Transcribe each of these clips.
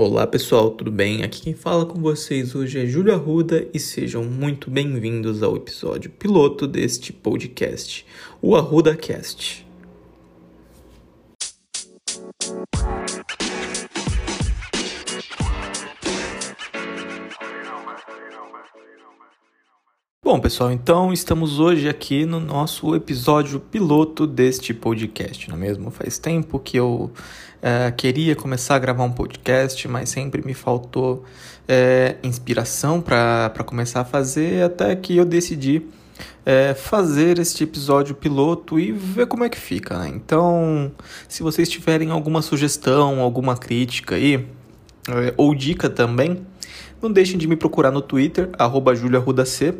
Olá pessoal, tudo bem? Aqui quem fala com vocês hoje é Júlio Arruda e sejam muito bem-vindos ao episódio piloto deste podcast, o Arruda Cast. Bom, pessoal, então estamos hoje aqui no nosso episódio piloto deste podcast, não é mesmo? Faz tempo que eu é, queria começar a gravar um podcast, mas sempre me faltou é, inspiração para começar a fazer, até que eu decidi é, fazer este episódio piloto e ver como é que fica. Né? Então, se vocês tiverem alguma sugestão, alguma crítica aí, é, ou dica também, não deixem de me procurar no Twitter, arroba juliarrudac,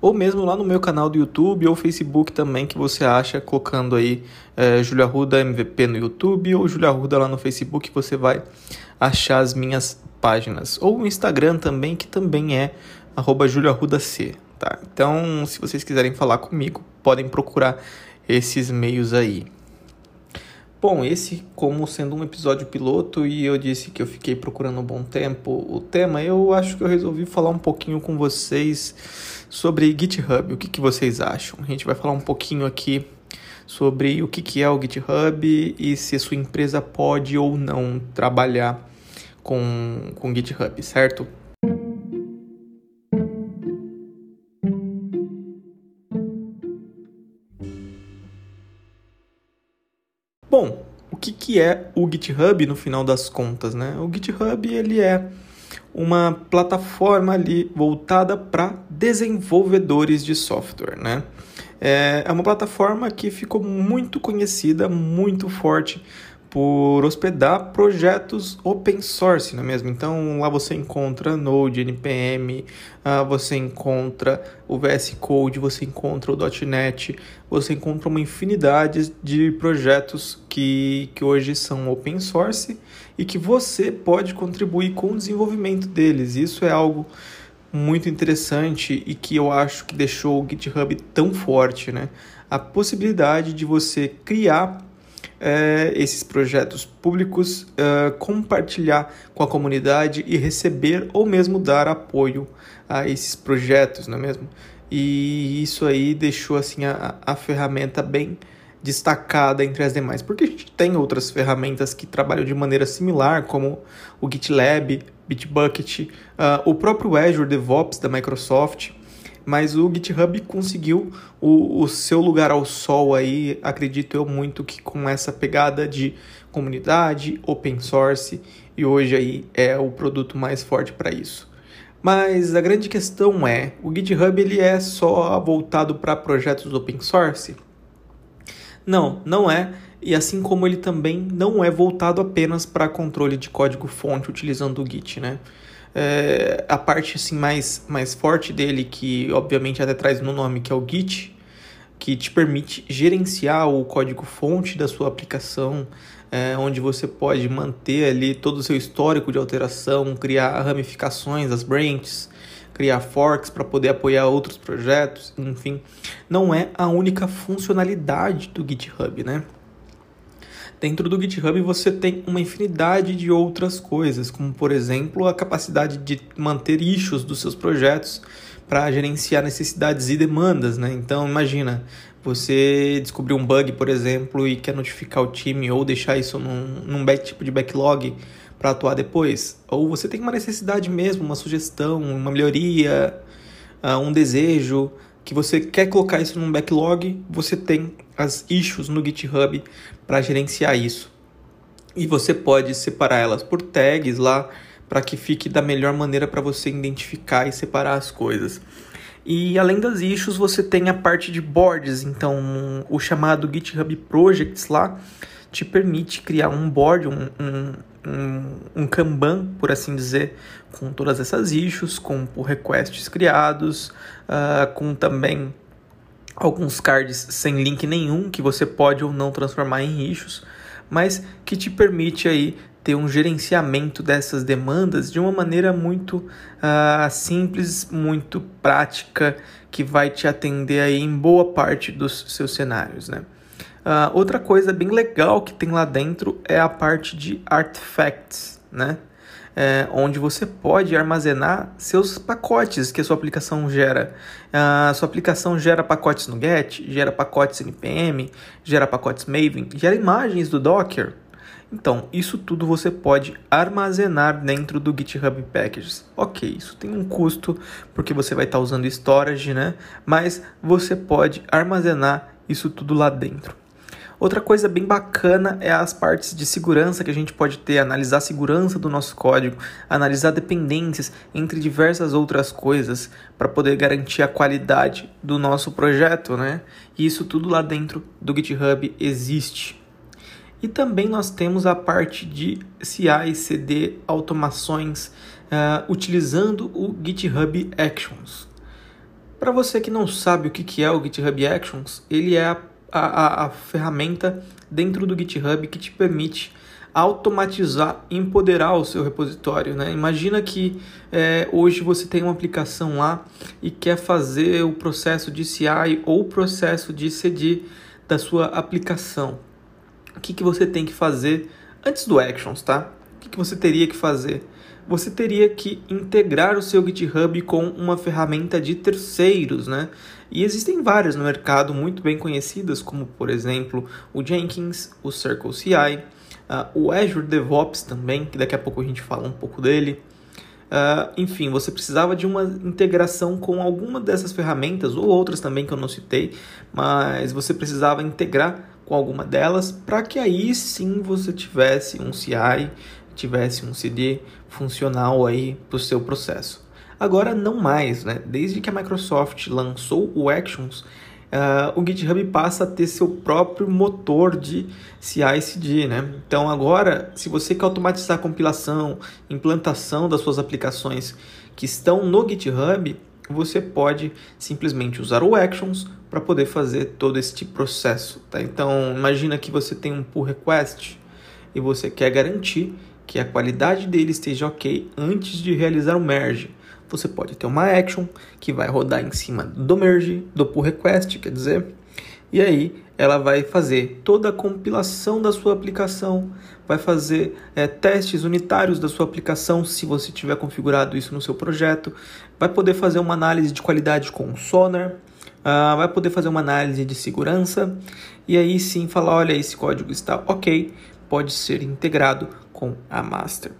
ou mesmo lá no meu canal do YouTube ou Facebook também, que você acha colocando aí é, Julia Ruda MVP no YouTube ou Julia Ruda lá no Facebook, você vai achar as minhas páginas. Ou o Instagram também, que também é arroba juliarrudac, tá? Então, se vocês quiserem falar comigo, podem procurar esses meios aí. Bom, esse como sendo um episódio piloto e eu disse que eu fiquei procurando um bom tempo o tema, eu acho que eu resolvi falar um pouquinho com vocês sobre GitHub. O que, que vocês acham? A gente vai falar um pouquinho aqui sobre o que, que é o GitHub e se a sua empresa pode ou não trabalhar com, com GitHub, certo? Bom, o que, que é o GitHub no final das contas, né? O GitHub ele é uma plataforma ali voltada para desenvolvedores de software, né? É, é uma plataforma que ficou muito conhecida, muito forte por hospedar projetos open source, não é mesmo? Então lá você encontra Node, NPM, uh, você encontra o VS Code, você encontra o .NET, você encontra uma infinidade de projetos que, que hoje são open source e que você pode contribuir com o desenvolvimento deles. Isso é algo muito interessante e que eu acho que deixou o GitHub tão forte, né? A possibilidade de você criar é, esses projetos públicos, é, compartilhar com a comunidade e receber ou mesmo dar apoio a esses projetos, não é mesmo? E isso aí deixou assim a, a ferramenta bem destacada entre as demais, porque a gente tem outras ferramentas que trabalham de maneira similar, como o GitLab, Bitbucket, uh, o próprio Azure DevOps da Microsoft, mas o GitHub conseguiu o, o seu lugar ao sol aí, acredito eu muito que com essa pegada de comunidade, open source, e hoje aí é o produto mais forte para isso. Mas a grande questão é, o GitHub ele é só voltado para projetos open source? Não, não é. E assim como ele também não é voltado apenas para controle de código fonte utilizando o Git, né? É, a parte assim mais, mais forte dele, que obviamente até traz no nome, que é o Git, que te permite gerenciar o código-fonte da sua aplicação, é, onde você pode manter ali todo o seu histórico de alteração, criar ramificações, as branches, criar forks para poder apoiar outros projetos, enfim, não é a única funcionalidade do GitHub, né? Dentro do GitHub você tem uma infinidade de outras coisas, como por exemplo a capacidade de manter issues dos seus projetos para gerenciar necessidades e demandas, né? Então imagina, você descobriu um bug, por exemplo, e quer notificar o time ou deixar isso num, num tipo de backlog para atuar depois. Ou você tem uma necessidade mesmo, uma sugestão, uma melhoria, uh, um desejo, que você quer colocar isso num backlog, você tem as issues no GitHub para gerenciar isso. E você pode separar elas por tags lá para que fique da melhor maneira para você identificar e separar as coisas. E além das issues, você tem a parte de boards, então o chamado GitHub Projects lá te permite criar um board, um, um, um, um Kanban, por assim dizer, com todas essas issues, com requests criados, uh, com também alguns cards sem link nenhum que você pode ou não transformar em issues, mas que te permite aí ter um gerenciamento dessas demandas de uma maneira muito uh, simples, muito prática, que vai te atender aí em boa parte dos seus cenários, né? Uh, outra coisa bem legal que tem lá dentro é a parte de artifacts, né? é, onde você pode armazenar seus pacotes que a sua aplicação gera. A sua aplicação gera pacotes no Get, gera pacotes NPM, gera pacotes Maven, gera imagens do Docker. Então, isso tudo você pode armazenar dentro do GitHub Packages. Ok, isso tem um custo porque você vai estar usando storage, né? Mas você pode armazenar isso tudo lá dentro. Outra coisa bem bacana é as partes de segurança que a gente pode ter, analisar a segurança do nosso código, analisar dependências entre diversas outras coisas para poder garantir a qualidade do nosso projeto, né? E isso tudo lá dentro do GitHub existe. E também nós temos a parte de CI, CD, automações, uh, utilizando o GitHub Actions. Para você que não sabe o que é o GitHub Actions, ele é a a, a, ferramenta dentro do GitHub que te permite automatizar e empoderar o seu repositório. Né? Imagina que é, hoje você tem uma aplicação lá e quer fazer o processo de CI ou o processo de CD da sua aplicação. O que, que você tem que fazer antes do Actions, tá? O que, que você teria que fazer? Você teria que integrar o seu GitHub com uma ferramenta de terceiros, né? E existem várias no mercado muito bem conhecidas, como por exemplo o Jenkins, o Circle CI, uh, ah, o Azure DevOps também, que daqui a pouco a gente fala um pouco dele. Uh, enfim, você precisava de uma integração com alguma dessas ferramentas, ou outras também que eu não citei, mas você precisava integrar com alguma delas para que aí sim você tivesse um CI, tivesse um CD funcional aí para o seu processo. Agora não mais, né? Desde que a Microsoft lançou o Actions, uh, o GitHub passa a ter seu próprio motor de CI/CD, né? Então agora, se você quer automatizar a compilação, implantação das suas aplicações que estão no GitHub, você pode simplesmente usar o Actions para poder fazer todo este processo, tá? Então imagina que você tem um pull request e você quer garantir que a qualidade dele esteja ok antes de realizar o merge você pode ter uma action que vai rodar em cima do merge, do pull request, quer dizer, e aí ela vai fazer toda a compilação da sua aplicação, vai fazer é, testes unitários da sua aplicação, se você tiver configurado isso no seu projeto, vai poder fazer uma análise de qualidade com o Sonar, uh, vai poder fazer uma análise de segurança, e aí sim falar, olha, esse código está ok, pode ser integrado com a master.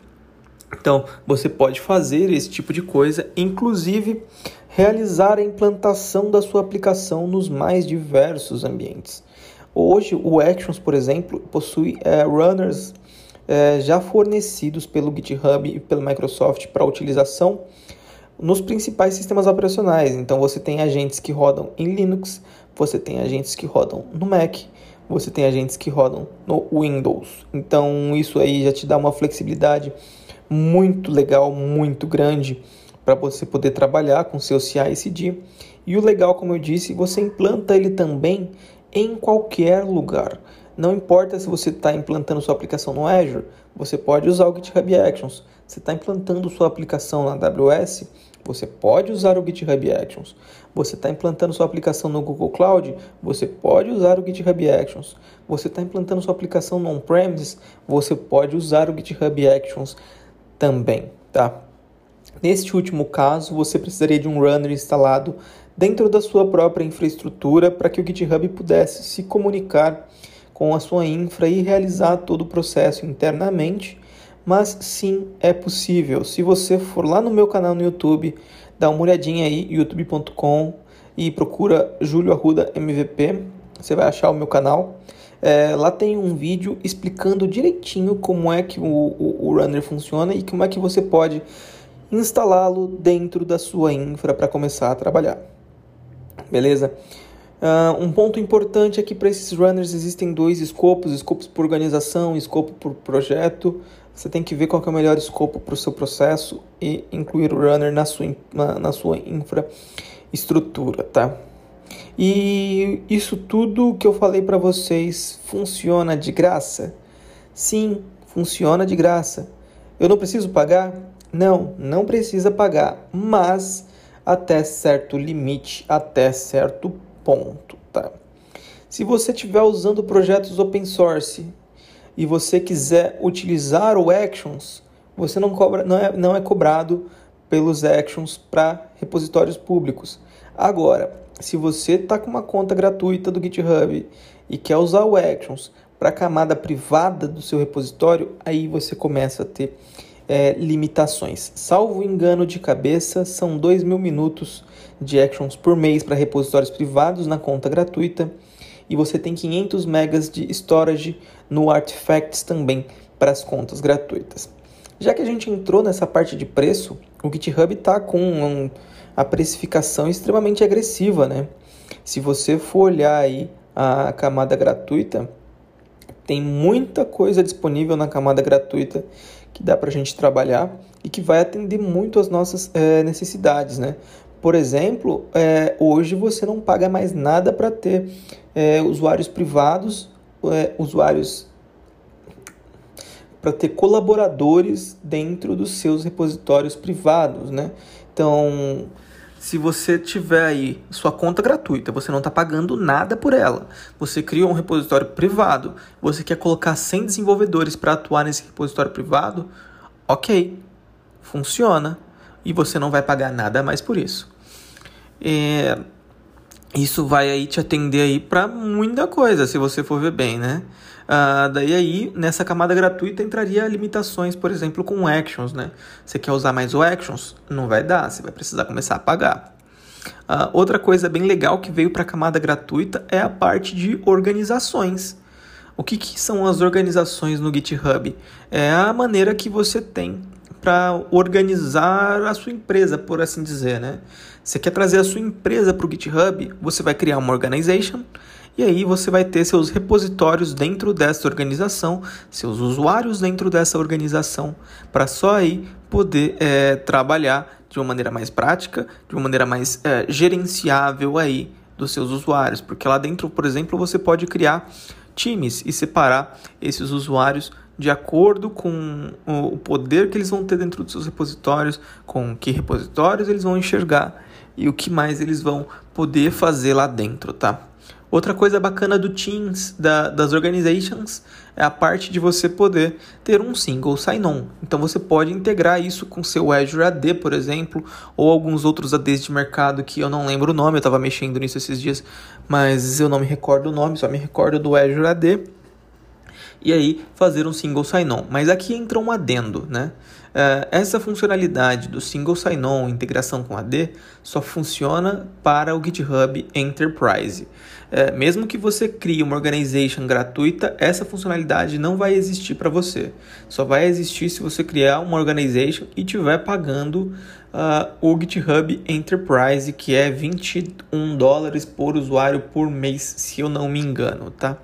Então, você pode fazer esse tipo de coisa, inclusive realizar a implantação da sua aplicação nos mais diversos ambientes. Hoje, o Actions, por exemplo, possui é, runners é, já fornecidos pelo GitHub e pela Microsoft para utilização nos principais sistemas operacionais. Então, você tem agentes que rodam em Linux, você tem agentes que rodam no Mac, você tem agentes que rodam no Windows. Então, isso aí já te dá uma flexibilidade muito legal, muito grande para você poder trabalhar com seu CI/CD. E o legal, como eu disse, você implanta ele também em qualquer lugar. Não importa se você está implantando sua aplicação no Azure, você pode usar o GitHub Actions. Você está implantando sua aplicação na AWS, você pode usar o GitHub Actions. Você está implantando sua aplicação no Google Cloud, você pode usar o GitHub Actions. Você está implantando sua aplicação no on-premises, você pode usar o GitHub Actions também, tá? Neste último caso, você precisaria de um runner instalado dentro da sua própria infraestrutura para que o GitHub pudesse se comunicar com a sua infra e realizar todo o processo internamente. Mas sim, é possível. Se você for lá no meu canal no YouTube, dá uma olhadinha aí, youtube.com e procura Júlio Arruda MVP, você vai achar o meu canal. É, lá tem um vídeo explicando direitinho como é que o, o, o runner funciona e como é que você pode instalá-lo dentro da sua infra para começar a trabalhar. Beleza? Uh, um ponto importante é que para esses runners existem dois escopos: escopos por organização, escopo por projeto. Você tem que ver qual é o melhor escopo para o seu processo e incluir o runner na sua, na, na sua infraestrutura, tá? E isso tudo que eu falei para vocês funciona de graça? Sim, funciona de graça. Eu não preciso pagar? Não, não precisa pagar, mas até certo limite, até certo ponto, tá? Se você estiver usando projetos open source e você quiser utilizar o Actions, você não, cobra, não, é, não é cobrado pelos actions para repositórios públicos. Agora, se você está com uma conta gratuita do GitHub e quer usar o actions para a camada privada do seu repositório, aí você começa a ter é, limitações. Salvo engano de cabeça, são 2 mil minutos de actions por mês para repositórios privados na conta gratuita e você tem 500 megas de storage no Artifacts também para as contas gratuitas. Já que a gente entrou nessa parte de preço, o GitHub está com um, a precificação extremamente agressiva, né? Se você for olhar aí a camada gratuita, tem muita coisa disponível na camada gratuita que dá para a gente trabalhar e que vai atender muito às nossas é, necessidades, né? Por exemplo, é, hoje você não paga mais nada para ter é, usuários privados, usuários para ter colaboradores dentro dos seus repositórios privados, né? Então, se você tiver aí sua conta gratuita, você não está pagando nada por ela, você criou um repositório privado, você quer colocar 100 desenvolvedores para atuar nesse repositório privado, ok, funciona e você não vai pagar nada mais por isso. É, isso vai aí te atender aí para muita coisa, se você for ver bem, né? Uh, daí aí, nessa camada gratuita, entraria limitações, por exemplo, com actions, né? Você quer usar mais o actions? Não vai dar, você vai precisar começar a pagar. Uh, outra coisa bem legal que veio para a camada gratuita é a parte de organizações. O que, que são as organizações no GitHub? É a maneira que você tem para organizar a sua empresa, por assim dizer, né? Você quer trazer a sua empresa para o GitHub? Você vai criar uma organization e aí você vai ter seus repositórios dentro dessa organização, seus usuários dentro dessa organização, para só aí poder é, trabalhar de uma maneira mais prática, de uma maneira mais é, gerenciável aí dos seus usuários, porque lá dentro, por exemplo, você pode criar times e separar esses usuários de acordo com o poder que eles vão ter dentro dos seus repositórios, com que repositórios eles vão enxergar e o que mais eles vão poder fazer lá dentro, tá? Outra coisa bacana do Teams, da, das organizations, é a parte de você poder ter um single sign-on. Então você pode integrar isso com seu Azure AD, por exemplo, ou alguns outros ADs de mercado que eu não lembro o nome, eu estava mexendo nisso esses dias, mas eu não me recordo o nome, só me recordo do Azure AD. E aí fazer um single sign-on. Mas aqui entra um adendo, né? Uh, essa funcionalidade do single sign-on, integração com AD, só funciona para o GitHub Enterprise. Uh, mesmo que você crie uma organization gratuita, essa funcionalidade não vai existir para você. Só vai existir se você criar uma organization e estiver pagando uh, o GitHub Enterprise, que é 21 dólares por usuário por mês, se eu não me engano, tá?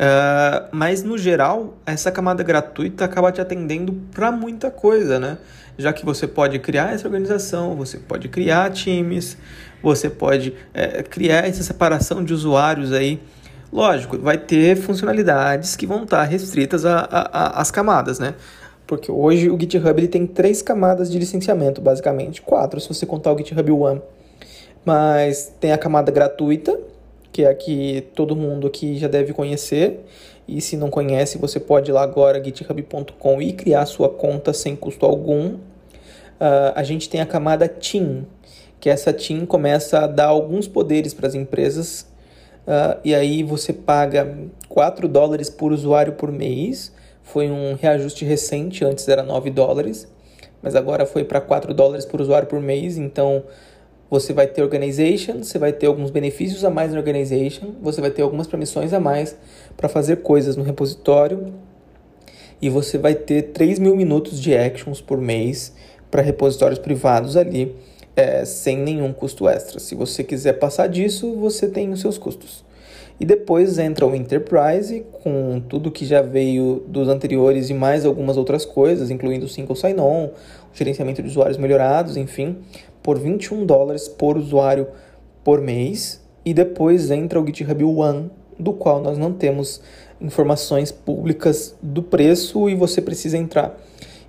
Uh, mas no geral, essa camada gratuita acaba te atendendo para muita coisa, né? Já que você pode criar essa organização, você pode criar times, você pode é, criar essa separação de usuários aí. Lógico, vai ter funcionalidades que vão estar restritas às camadas, né? Porque hoje o GitHub ele tem três camadas de licenciamento, basicamente. Quatro, se você contar o GitHub One. Mas tem a camada gratuita, que é a que todo mundo aqui já deve conhecer. E se não conhece, você pode ir lá agora, github.com, e criar sua conta sem custo algum. Uh, a gente tem a camada Team, que essa Team começa a dar alguns poderes para as empresas. Uh, e aí você paga 4 dólares por usuário por mês. Foi um reajuste recente, antes era 9 dólares, mas agora foi para 4 dólares por usuário por mês. Então você vai ter organization, você vai ter alguns benefícios a mais na organization, você vai ter algumas permissões a mais para fazer coisas no repositório e você vai ter 3 mil minutos de actions por mês para repositórios privados ali, é, sem nenhum custo extra. Se você quiser passar disso, você tem os seus custos. E depois entra o Enterprise, com tudo que já veio dos anteriores e mais algumas outras coisas, incluindo o Single Sign-On, gerenciamento de usuários melhorados, enfim por 21 dólares por usuário por mês. E depois entra o GitHub One, do qual nós não temos informações públicas do preço e você precisa entrar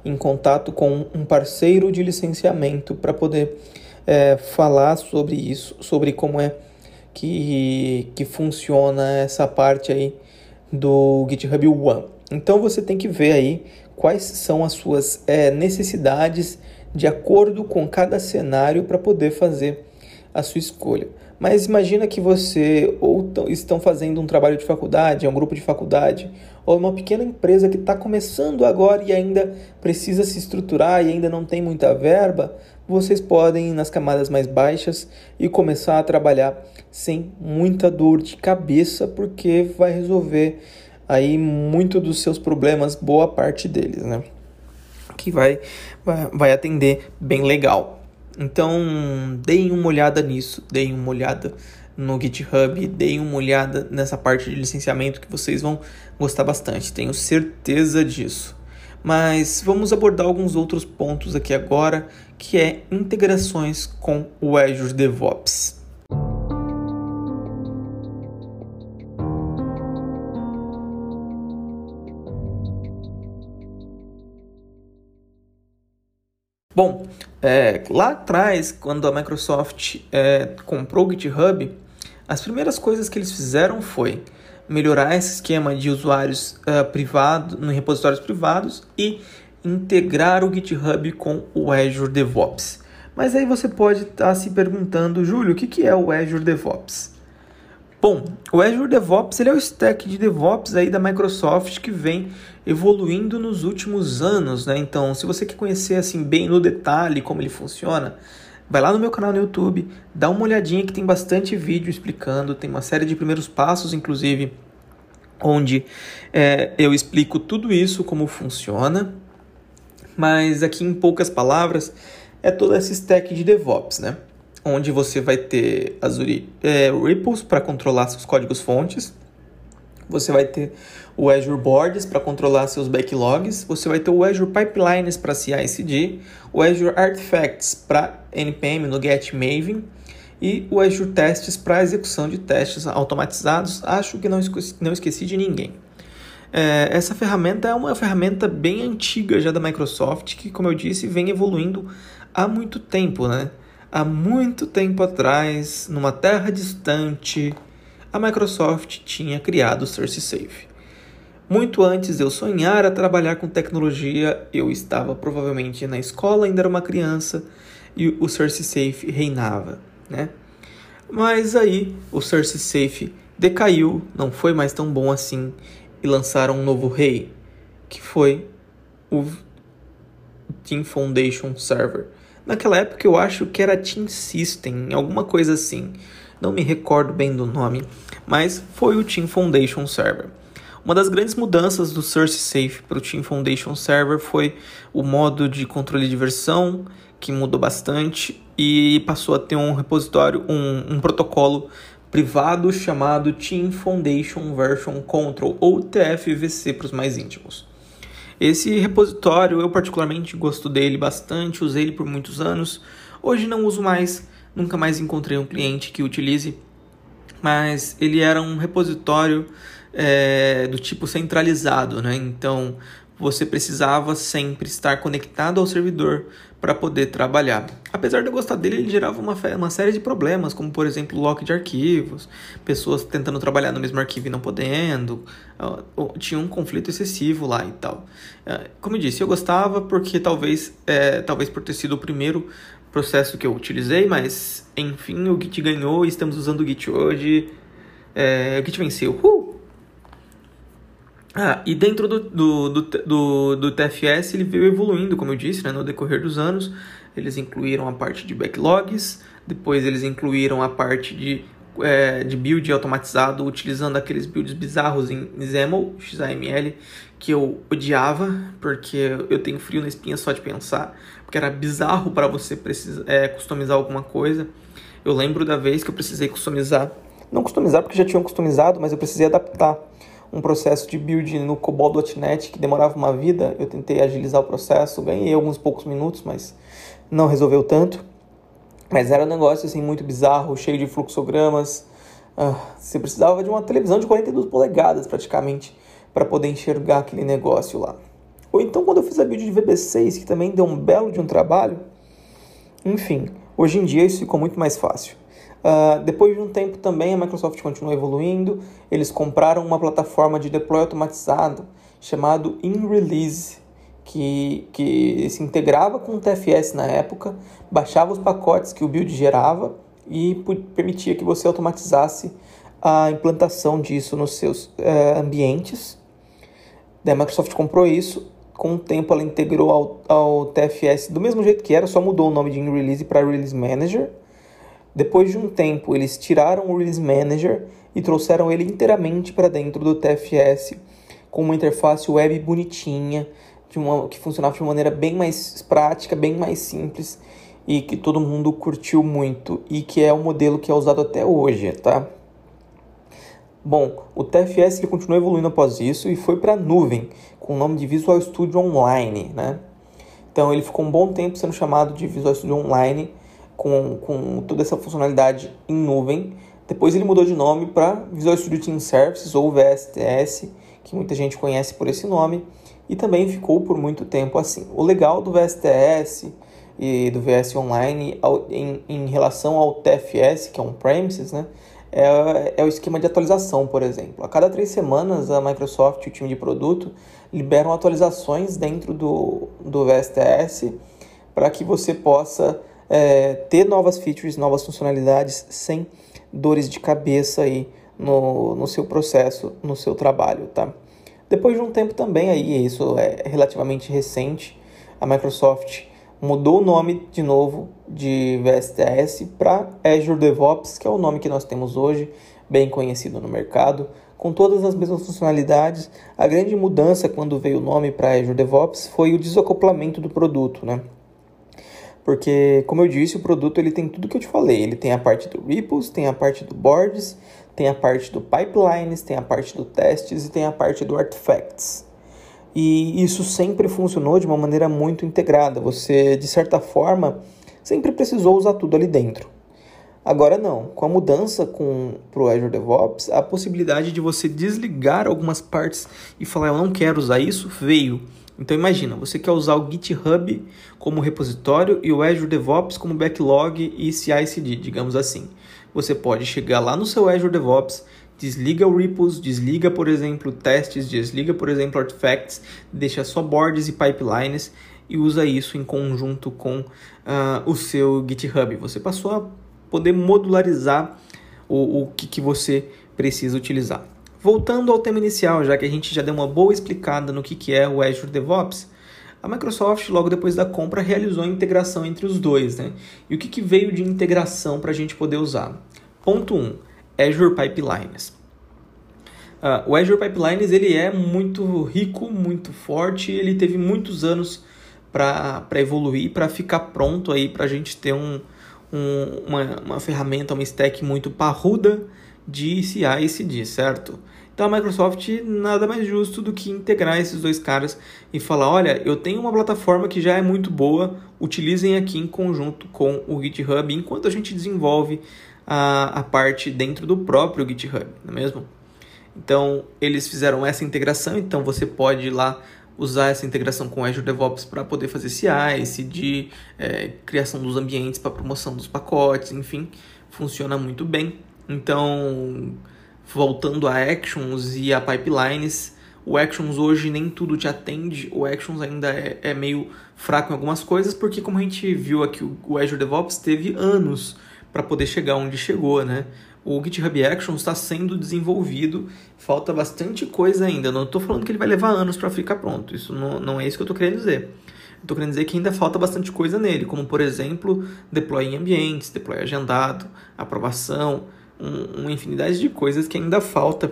em contato com um parceiro de licenciamento para poder é, falar sobre isso, sobre como é que, que funciona essa parte aí do GitHub One. Então você tem que ver aí quais são as suas é, necessidades de acordo com cada cenário para poder fazer a sua escolha. Mas imagina que você ou estão fazendo um trabalho de faculdade, é um grupo de faculdade, ou uma pequena empresa que está começando agora e ainda precisa se estruturar e ainda não tem muita verba, vocês podem ir nas camadas mais baixas e começar a trabalhar sem muita dor de cabeça, porque vai resolver aí muito dos seus problemas, boa parte deles, né? Que vai, vai atender bem legal. Então, deem uma olhada nisso, deem uma olhada no GitHub, deem uma olhada nessa parte de licenciamento que vocês vão gostar bastante, tenho certeza disso. Mas vamos abordar alguns outros pontos aqui agora, que é integrações com o Azure DevOps. Bom, é, lá atrás, quando a Microsoft é, comprou o GitHub, as primeiras coisas que eles fizeram foi melhorar esse esquema de usuários uh, privados, em repositórios privados e integrar o GitHub com o Azure DevOps. Mas aí você pode estar tá se perguntando, Júlio, o que, que é o Azure DevOps? Bom, o Azure DevOps ele é o stack de DevOps aí da Microsoft que vem evoluindo nos últimos anos, né? Então, se você quer conhecer assim bem no detalhe como ele funciona, vai lá no meu canal no YouTube, dá uma olhadinha que tem bastante vídeo explicando, tem uma série de primeiros passos, inclusive, onde é, eu explico tudo isso como funciona. Mas aqui em poucas palavras é toda essa stack de DevOps, né? Onde você vai ter Azure é, Ripples para controlar seus códigos fontes. Você vai ter o Azure Boards para controlar seus backlogs. Você vai ter o Azure Pipelines para CI/CD, o Azure Artifacts para npm no Get Maven e o Azure Tests para execução de testes automatizados. Acho que não esqueci, não esqueci de ninguém. É, essa ferramenta é uma ferramenta bem antiga já da Microsoft, que, como eu disse, vem evoluindo há muito tempo, né? Há muito tempo atrás, numa terra distante, a Microsoft tinha criado o Source Safe. Muito antes de eu sonhar a trabalhar com tecnologia, eu estava provavelmente na escola, ainda era uma criança, e o Source Safe reinava, né? Mas aí o Source Safe decaiu, não foi mais tão bom assim, e lançaram um novo rei, que foi o Team Foundation Server Naquela época eu acho que era Team System, alguma coisa assim. Não me recordo bem do nome, mas foi o Team Foundation Server. Uma das grandes mudanças do Source Safe para o Team Foundation Server foi o modo de controle de versão, que mudou bastante e passou a ter um repositório, um, um protocolo privado chamado Team Foundation Version Control, ou TFVC para os mais íntimos. Esse repositório eu particularmente gosto dele bastante, usei ele por muitos anos. Hoje não uso mais, nunca mais encontrei um cliente que utilize, mas ele era um repositório é, do tipo centralizado, né? Então você precisava sempre estar conectado ao servidor para poder trabalhar. Apesar de eu gostar dele, ele gerava uma, uma série de problemas, como por exemplo lock de arquivos, pessoas tentando trabalhar no mesmo arquivo e não podendo, tinha um conflito excessivo lá e tal. É, como eu disse, eu gostava porque talvez, é, talvez por ter sido o primeiro processo que eu utilizei, mas enfim, o Git ganhou e estamos usando o Git hoje. É, o Git venceu. Uh! Ah, e dentro do, do, do, do, do TFS ele veio evoluindo, como eu disse, né, no decorrer dos anos. Eles incluíram a parte de backlogs, depois eles incluíram a parte de, é, de build automatizado, utilizando aqueles builds bizarros em XAML, XAML, que eu odiava, porque eu tenho frio na espinha só de pensar, porque era bizarro para você precisar, é, customizar alguma coisa. Eu lembro da vez que eu precisei customizar, não customizar porque já tinham customizado, mas eu precisei adaptar um processo de build no COBOL.NET que demorava uma vida. Eu tentei agilizar o processo, ganhei alguns poucos minutos, mas não resolveu tanto. Mas era um negócio assim muito bizarro, cheio de fluxogramas. Ah, você precisava de uma televisão de 42 polegadas praticamente para poder enxergar aquele negócio lá. Ou então quando eu fiz a build de VB6, que também deu um belo de um trabalho. Enfim, hoje em dia isso ficou muito mais fácil. Uh, depois de um tempo também a Microsoft continuou evoluindo. Eles compraram uma plataforma de deploy automatizado chamado InRelease, que, que se integrava com o TFS na época, baixava os pacotes que o build gerava e permitia que você automatizasse a implantação disso nos seus é, ambientes. a Microsoft comprou isso, com o tempo ela integrou ao, ao TFS do mesmo jeito que era, só mudou o nome de release para Release Manager. Depois de um tempo, eles tiraram o Release Manager e trouxeram ele inteiramente para dentro do TFS com uma interface web bonitinha, de uma, que funcionava de uma maneira bem mais prática, bem mais simples e que todo mundo curtiu muito e que é o modelo que é usado até hoje, tá? Bom, o TFS ele continuou evoluindo após isso e foi para a nuvem, com o nome de Visual Studio Online, né? Então ele ficou um bom tempo sendo chamado de Visual Studio Online, com, com toda essa funcionalidade em nuvem. Depois ele mudou de nome para Visual Studio Team Services ou VSTS, que muita gente conhece por esse nome, e também ficou por muito tempo assim. O legal do VSTS e do VS Online em, em relação ao TFS, que é um premises, né? é, é o esquema de atualização, por exemplo. A cada três semanas, a Microsoft e o time de produto liberam atualizações dentro do, do VSTS para que você possa é, ter novas features, novas funcionalidades sem dores de cabeça aí no, no seu processo, no seu trabalho, tá? Depois de um tempo também aí, isso é relativamente recente, a Microsoft mudou o nome de novo de VSTS para Azure DevOps, que é o nome que nós temos hoje, bem conhecido no mercado, com todas as mesmas funcionalidades. A grande mudança quando veio o nome para Azure DevOps foi o desacoplamento do produto, né? Porque, como eu disse, o produto ele tem tudo que eu te falei. Ele tem a parte do repos, tem a parte do boards, tem a parte do pipelines, tem a parte do testes e tem a parte do artifacts. E isso sempre funcionou de uma maneira muito integrada. Você, de certa forma, sempre precisou usar tudo ali dentro. Agora não, com a mudança para o Azure DevOps, a possibilidade de você desligar algumas partes e falar eu não quero usar isso veio. Então imagina, você quer usar o GitHub como repositório e o Azure DevOps como backlog e CI/CD, digamos assim. Você pode chegar lá no seu Azure DevOps desliga o repos, desliga, por exemplo, testes, desliga, por exemplo, artifacts, deixa só boards e pipelines e usa isso em conjunto com uh, o seu GitHub. Você passou a poder modularizar o, o que, que você precisa utilizar. Voltando ao tema inicial, já que a gente já deu uma boa explicada no que, que é o Azure DevOps, a Microsoft, logo depois da compra, realizou a integração entre os dois. Né? E o que, que veio de integração para a gente poder usar? Ponto 1. Um, Azure Pipelines. Uh, o Azure Pipelines ele é muito rico, muito forte, ele teve muitos anos para evoluir, para ficar pronto aí para a gente ter um, um, uma, uma ferramenta, uma stack muito parruda de CI e CD, certo? Então a Microsoft nada mais justo do que integrar esses dois caras e falar, olha, eu tenho uma plataforma que já é muito boa, utilizem aqui em conjunto com o GitHub enquanto a gente desenvolve a, a parte dentro do próprio GitHub, não é mesmo? Então, eles fizeram essa integração, então você pode ir lá usar essa integração com Azure DevOps para poder fazer CI, CD, é, criação dos ambientes para promoção dos pacotes, enfim, funciona muito bem. Então, voltando a Actions e a Pipelines, o Actions hoje nem tudo te atende, o Actions ainda é, é meio fraco em algumas coisas, porque como a gente viu aqui, o Azure DevOps teve anos para poder chegar onde chegou, né? O GitHub Actions está sendo desenvolvido, falta bastante coisa ainda. não estou falando que ele vai levar anos para ficar pronto, isso não, não é isso que eu estou querendo dizer. Estou querendo dizer que ainda falta bastante coisa nele, como por exemplo, deploy em ambientes, deploy agendado, aprovação, um, uma infinidade de coisas que ainda falta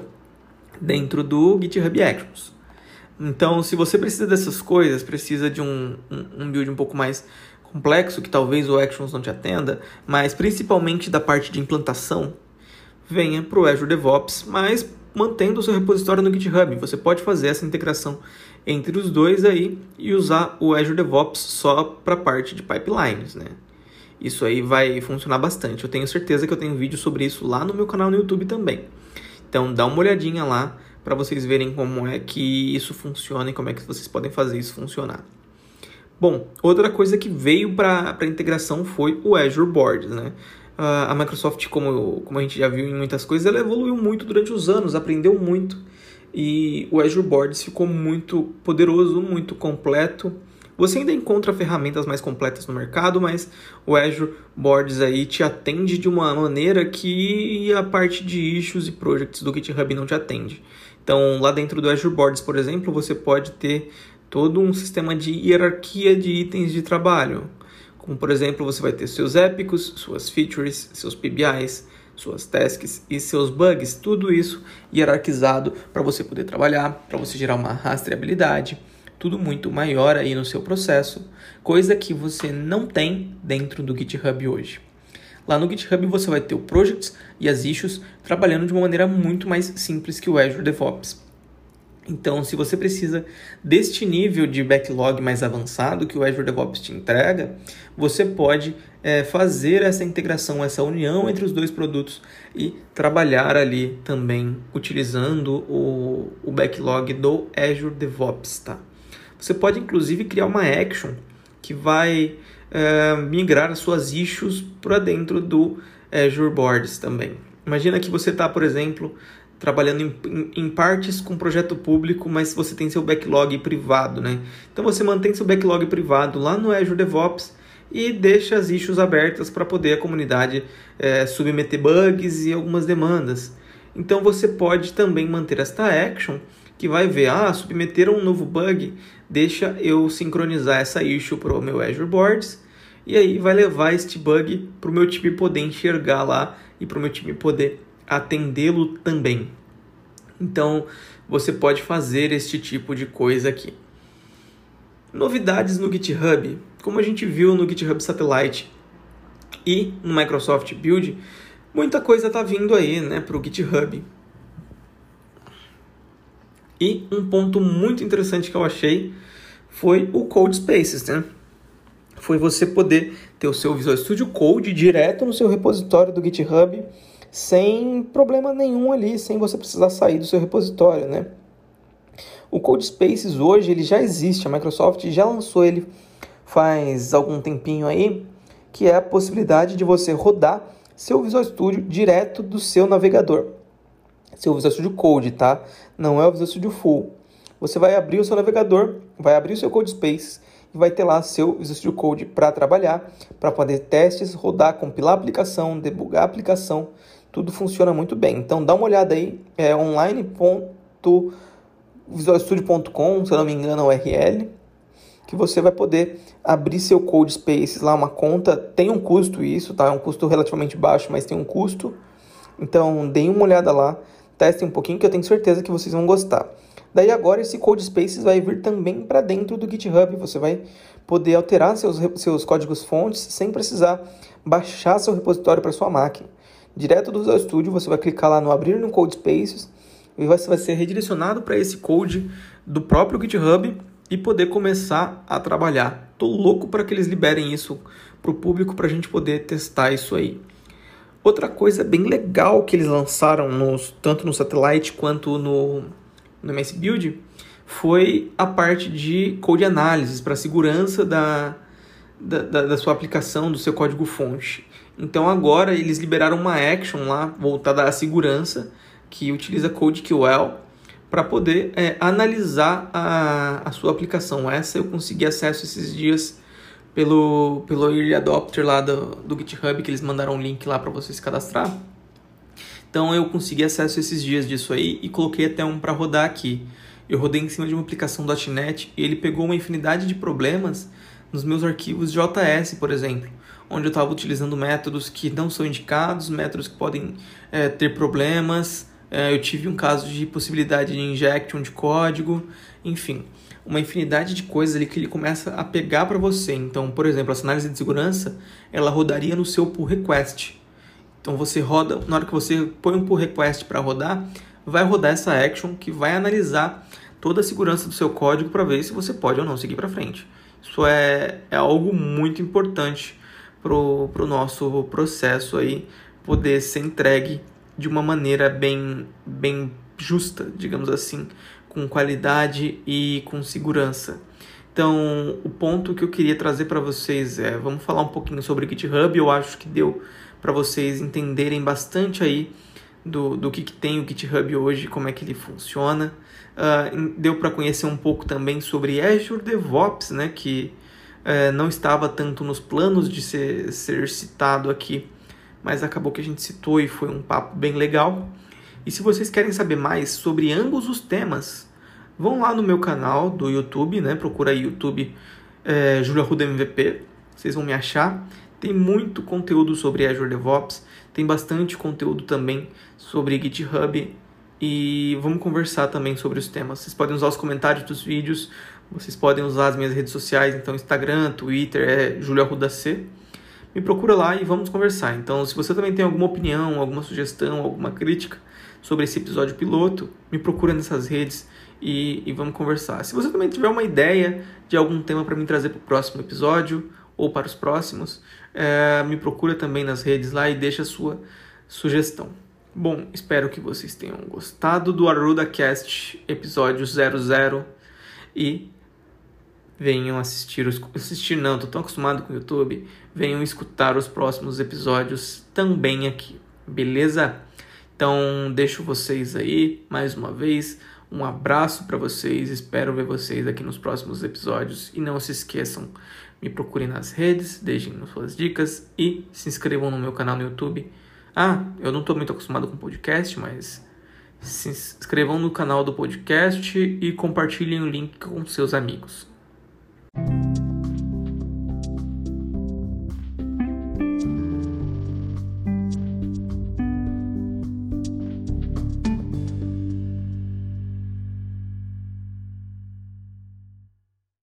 dentro do GitHub Actions. Então, se você precisa dessas coisas, precisa de um, um, um build um pouco mais complexo que talvez o Actions não te atenda, mas principalmente da parte de implantação, venha para o Azure DevOps, mas mantendo o seu repositório no GitHub. Você pode fazer essa integração entre os dois aí e usar o Azure DevOps só para a parte de pipelines, né? Isso aí vai funcionar bastante. Eu tenho certeza que eu tenho vídeo sobre isso lá no meu canal no YouTube também. Então dá uma olhadinha lá para vocês verem como é que isso funciona e como é que vocês podem fazer isso funcionar. Bom, outra coisa que veio para a integração foi o Azure Boards, né? a Microsoft, como, como a gente já viu em muitas coisas, ela evoluiu muito durante os anos, aprendeu muito e o Azure Boards ficou muito poderoso, muito completo. Você ainda encontra ferramentas mais completas no mercado, mas o Azure Boards aí te atende de uma maneira que a parte de issues e projects do GitHub não te atende. Então, lá dentro do Azure Boards, por exemplo, você pode ter todo um sistema de hierarquia de itens de trabalho. Como, por exemplo, você vai ter seus épicos, suas features, seus PBIs, suas tasks e seus bugs, tudo isso hierarquizado para você poder trabalhar, para você gerar uma rastreabilidade, tudo muito maior aí no seu processo, coisa que você não tem dentro do GitHub hoje. Lá no GitHub você vai ter o projects e as issues trabalhando de uma maneira muito mais simples que o Azure DevOps. Então, se você precisa deste nível de backlog mais avançado que o Azure DevOps te entrega, você pode é, fazer essa integração, essa união entre os dois produtos e trabalhar ali também utilizando o, o backlog do Azure DevOps. Tá? Você pode inclusive criar uma action que vai é, migrar as suas issues para dentro do Azure Boards também. Imagina que você está, por exemplo, trabalhando em, em, em, partes com projeto público, mas você tem seu backlog privado, né? Então você mantém seu backlog privado lá no Azure DevOps e deixa as issues abertas para poder a comunidade é, submeter bugs e algumas demandas. Então você pode também manter esta action que vai ver, ah, submeteram um novo bug, deixa eu sincronizar essa issue para o meu Azure Boards e aí vai levar este bug para o meu time poder enxergar lá e para o meu time poder atendê-lo também. Então, você pode fazer este tipo de coisa aqui. Novidades no GitHub. Como a gente viu no GitHub Satellite e no Microsoft Build, muita coisa está vindo aí né, para o GitHub. E um ponto muito interessante que eu achei foi o Code Spaces, né? Foi você poder ter o seu Visual Studio Code direto no seu repositório do GitHub sem problema nenhum ali, sem você precisar sair do seu repositório, né? O Codespaces hoje ele já existe, a Microsoft já lançou ele faz algum tempinho aí, que é a possibilidade de você rodar seu Visual Studio direto do seu navegador. Seu Visual Studio Code, tá? Não é o Visual Studio Full. Você vai abrir o seu navegador, vai abrir o seu Codespaces e vai ter lá seu Visual Studio Code para trabalhar, para fazer testes, rodar, compilar a aplicação, debugar a aplicação, tudo funciona muito bem. Então dá uma olhada aí, é online.visualstudio.com, se eu não me engano, é o URL, que você vai poder abrir seu Code Spaces lá, uma conta. Tem um custo isso, tá? É um custo relativamente baixo, mas tem um custo. Então deem uma olhada lá, testem um pouquinho que eu tenho certeza que vocês vão gostar. Daí agora esse Code Spaces vai vir também para dentro do GitHub. Você vai poder alterar seus, seus códigos fontes sem precisar baixar seu repositório para sua máquina direto do Visual Studio, você vai clicar lá no abrir no Code Spaces e você vai ser redirecionado para esse code do próprio GitHub e poder começar a trabalhar. Tô louco para que eles liberem isso para o público para a gente poder testar isso aí. Outra coisa bem legal que eles lançaram nos, tanto no Satellite quanto no, no MS Build foi a parte de code análises para segurança da, da, da, da sua aplicação, do seu código fonte. Então agora eles liberaram uma action lá voltada à segurança que utiliza CodeQL para poder é, analisar a, a sua aplicação. Essa eu consegui acesso esses dias pelo, pelo Early Adopter lá do, do GitHub, que eles mandaram um link lá para você se cadastrar. Então eu consegui acesso esses dias disso aí e coloquei até um para rodar aqui. Eu rodei em cima de uma aplicação .NET e ele pegou uma infinidade de problemas nos meus arquivos JS, por exemplo onde eu estava utilizando métodos que não são indicados, métodos que podem é, ter problemas. É, eu tive um caso de possibilidade de injection de código, enfim, uma infinidade de coisas ali que ele começa a pegar para você. Então, por exemplo, essa análise de segurança, ela rodaria no seu pull request. Então você roda, na hora que você põe um pull request para rodar, vai rodar essa action que vai analisar toda a segurança do seu código para ver se você pode ou não seguir para frente. Isso é, é algo muito importante pro, pro nosso processo aí poder ser entregue de uma maneira bem, bem justa, digamos assim, com qualidade e com segurança. Então, o ponto que eu queria trazer para vocês é, vamos falar um pouquinho sobre GitHub. Eu acho que deu para vocês entenderem bastante aí do, do que, que tem o GitHub hoje, como é que ele funciona. Uh, deu para conhecer um pouco também sobre Azure DevOps, né, que uh, não estava tanto nos planos de ser, ser citado aqui, mas acabou que a gente citou e foi um papo bem legal. E se vocês querem saber mais sobre ambos os temas, vão lá no meu canal do YouTube, né, procura aí YouTube é, Ruda MVP, vocês vão me achar. Tem muito conteúdo sobre Azure DevOps, tem bastante conteúdo também sobre GitHub e vamos conversar também sobre os temas. Vocês podem usar os comentários dos vídeos, vocês podem usar as minhas redes sociais, então Instagram, Twitter, é Julia Arruda C. Me procura lá e vamos conversar. Então, se você também tem alguma opinião, alguma sugestão, alguma crítica sobre esse episódio piloto, me procura nessas redes e, e vamos conversar. Se você também tiver uma ideia de algum tema para me trazer para o próximo episódio ou para os próximos, é, me procura também nas redes lá e deixa a sua sugestão. Bom, espero que vocês tenham gostado do ArudaCast episódio 00 e venham assistir os assistir não, tô tão acostumado com o YouTube, venham escutar os próximos episódios também aqui. Beleza? Então, deixo vocês aí mais uma vez. Um abraço para vocês, espero ver vocês aqui nos próximos episódios e não se esqueçam, me procurem nas redes, deixem suas dicas e se inscrevam no meu canal no YouTube ah, eu não estou muito acostumado com podcast, mas se inscrevam no canal do podcast e compartilhem o link com seus amigos.